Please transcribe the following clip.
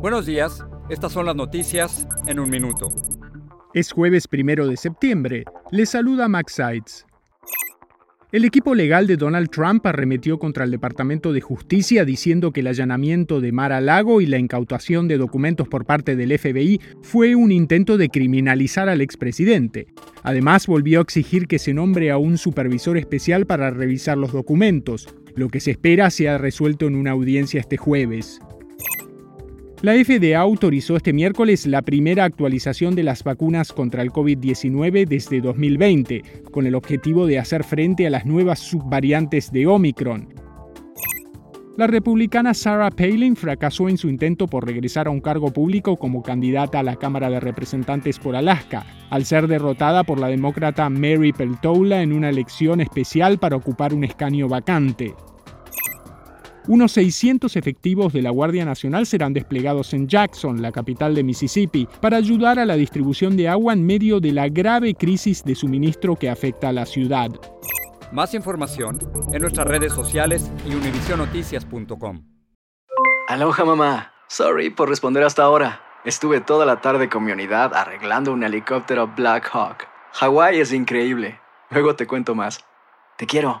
Buenos días, estas son las noticias en un minuto. Es jueves primero de septiembre. Le saluda Max Sides. El equipo legal de Donald Trump arremetió contra el Departamento de Justicia diciendo que el allanamiento de Mar a Lago y la incautación de documentos por parte del FBI fue un intento de criminalizar al expresidente. Además, volvió a exigir que se nombre a un supervisor especial para revisar los documentos, lo que se espera sea resuelto en una audiencia este jueves. La FDA autorizó este miércoles la primera actualización de las vacunas contra el COVID-19 desde 2020, con el objetivo de hacer frente a las nuevas subvariantes de Omicron. La republicana Sarah Palin fracasó en su intento por regresar a un cargo público como candidata a la Cámara de Representantes por Alaska, al ser derrotada por la demócrata Mary Peltola en una elección especial para ocupar un escaño vacante. Unos 600 efectivos de la Guardia Nacional serán desplegados en Jackson, la capital de Mississippi, para ayudar a la distribución de agua en medio de la grave crisis de suministro que afecta a la ciudad. Más información en nuestras redes sociales y univisionoticias.com. Aloha mamá. Sorry por responder hasta ahora. Estuve toda la tarde con mi unidad arreglando un helicóptero Black Hawk. Hawái es increíble. Luego te cuento más. Te quiero.